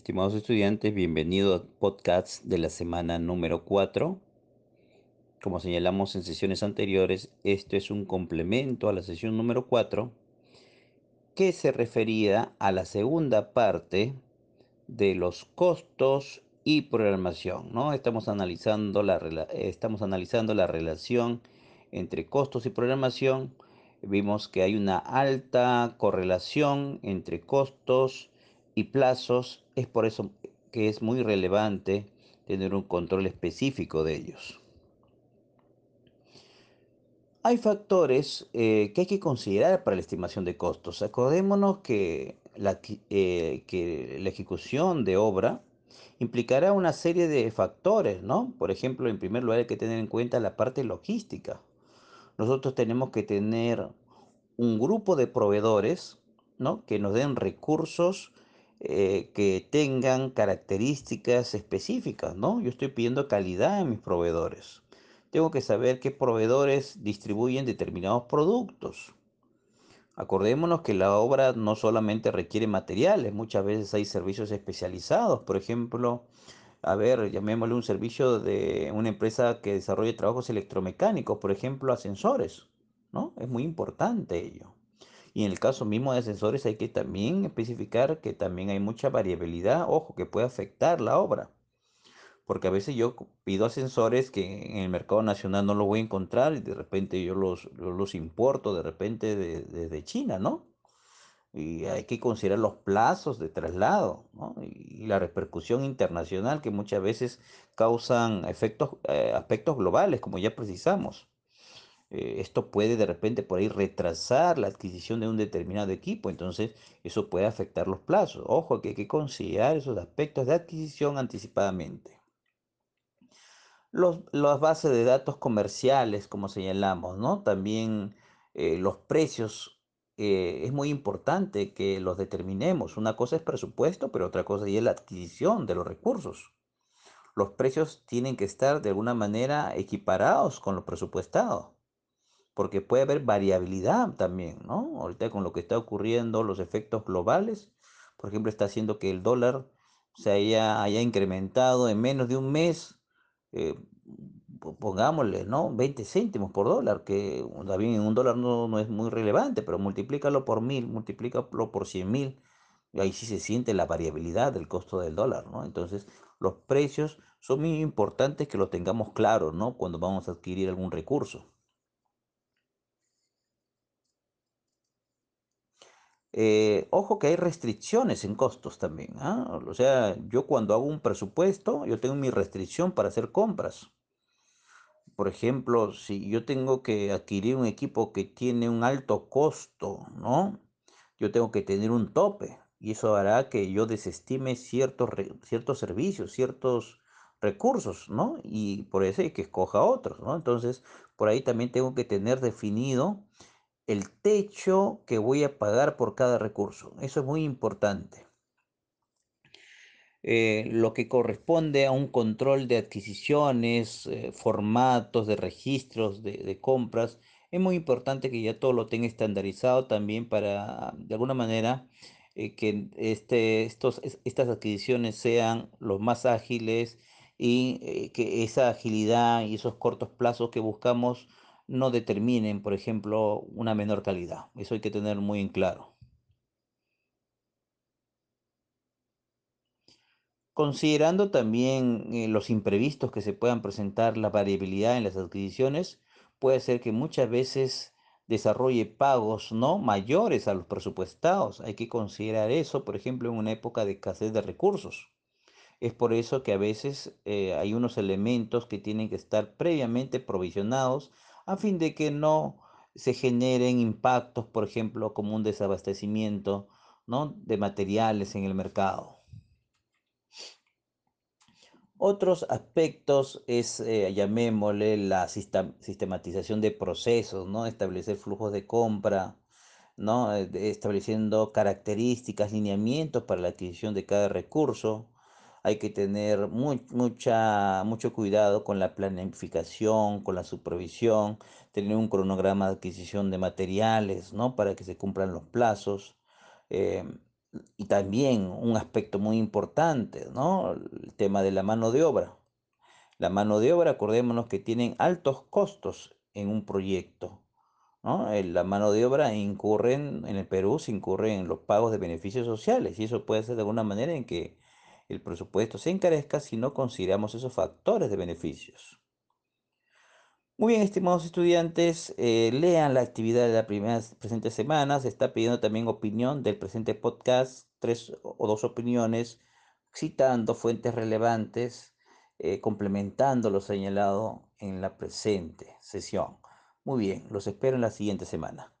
Estimados estudiantes, bienvenidos al podcast de la semana número 4. Como señalamos en sesiones anteriores, esto es un complemento a la sesión número 4 que se refería a la segunda parte de los costos y programación, ¿no? Estamos analizando la, estamos analizando la relación entre costos y programación. Vimos que hay una alta correlación entre costos y plazos. Es por eso que es muy relevante tener un control específico de ellos. Hay factores eh, que hay que considerar para la estimación de costos. Acordémonos que la, eh, que la ejecución de obra implicará una serie de factores, ¿no? Por ejemplo, en primer lugar hay que tener en cuenta la parte logística. Nosotros tenemos que tener un grupo de proveedores, ¿no? Que nos den recursos eh, que tengan características específicas, ¿no? Yo estoy pidiendo calidad en mis proveedores tengo que saber qué proveedores distribuyen determinados productos. Acordémonos que la obra no solamente requiere materiales, muchas veces hay servicios especializados. Por ejemplo, a ver, llamémosle un servicio de una empresa que desarrolle trabajos electromecánicos, por ejemplo, ascensores, ¿no? Es muy importante ello. Y en el caso mismo de ascensores hay que también especificar que también hay mucha variabilidad, ojo, que puede afectar la obra porque a veces yo pido ascensores que en el mercado nacional no los voy a encontrar y de repente yo los, los importo de repente desde China, ¿no? Y hay que considerar los plazos de traslado ¿no? y la repercusión internacional que muchas veces causan efectos, eh, aspectos globales, como ya precisamos. Eh, esto puede de repente por ahí retrasar la adquisición de un determinado equipo, entonces eso puede afectar los plazos. Ojo que hay que considerar esos aspectos de adquisición anticipadamente. Los, las bases de datos comerciales, como señalamos, ¿no? También eh, los precios, eh, es muy importante que los determinemos. Una cosa es presupuesto, pero otra cosa es la adquisición de los recursos. Los precios tienen que estar de alguna manera equiparados con lo presupuestado, porque puede haber variabilidad también, ¿no? Ahorita con lo que está ocurriendo, los efectos globales, por ejemplo, está haciendo que el dólar se haya, incrementado en menos de un mes eh, pongámosle, ¿no? 20 céntimos por dólar, que también en un dólar no, no es muy relevante, pero multiplícalo por mil, multiplícalo por cien mil, y ahí sí se siente la variabilidad del costo del dólar, ¿no? Entonces, los precios son muy importantes que lo tengamos claro, ¿no? Cuando vamos a adquirir algún recurso. Eh, ojo que hay restricciones en costos también. ¿ah? O sea, yo cuando hago un presupuesto, yo tengo mi restricción para hacer compras. Por ejemplo, si yo tengo que adquirir un equipo que tiene un alto costo, ¿no? Yo tengo que tener un tope y eso hará que yo desestime ciertos, ciertos servicios, ciertos recursos, ¿no? Y por eso hay que escoja otros, ¿no? Entonces, por ahí también tengo que tener definido el techo que voy a pagar por cada recurso. Eso es muy importante. Eh, lo que corresponde a un control de adquisiciones, eh, formatos de registros de, compras, es muy importante que ya todo lo tenga estandarizado también para, de alguna manera, eh, que este, estos, estas adquisiciones sean los más ágiles y que esa agilidad y esos cortos plazos que buscamos no determinen, por ejemplo, una menor calidad. Eso hay que tener muy en claro. Considerando también eh, los imprevistos que se puedan presentar, la variabilidad en las adquisiciones, puede ser que muchas veces desarrolle pagos no mayores a los presupuestados. Hay que considerar eso, por ejemplo, en una época de escasez de recursos. Es por eso que a veces eh, hay unos elementos que tienen que estar previamente provisionados a fin de que no se generen impactos, por ejemplo, como un desabastecimiento ¿no? de materiales en el mercado. Otros aspectos es, eh, llamémosle, la sistematización de procesos, ¿no? Establecer flujos de compra, ¿no? Eh, estableciendo características, lineamientos para la adquisición de cada recurso, hay que tener mucha, mucho cuidado con la planificación, con la supervisión, tener un cronograma de adquisición de materiales, ¿no? Para que se cumplan los plazos. Eh, Y también un aspecto muy importante, ¿no? El tema de la mano de obra. La mano de obra, acordémonos que tienen altos costos en un proyecto, ¿no? Eh, La mano de obra incurren, en el Perú se incurre en los pagos de beneficios sociales y eso puede ser de alguna manera en que el presupuesto se encarezca si no consideramos esos factores de beneficios. Muy bien, estimados estudiantes, eh, lean la actividad de la primera presente semana. Se está pidiendo también opinión del presente podcast, tres o dos opiniones, citando fuentes relevantes, eh, complementando lo señalado en la presente sesión. Muy bien, los espero en la siguiente semana.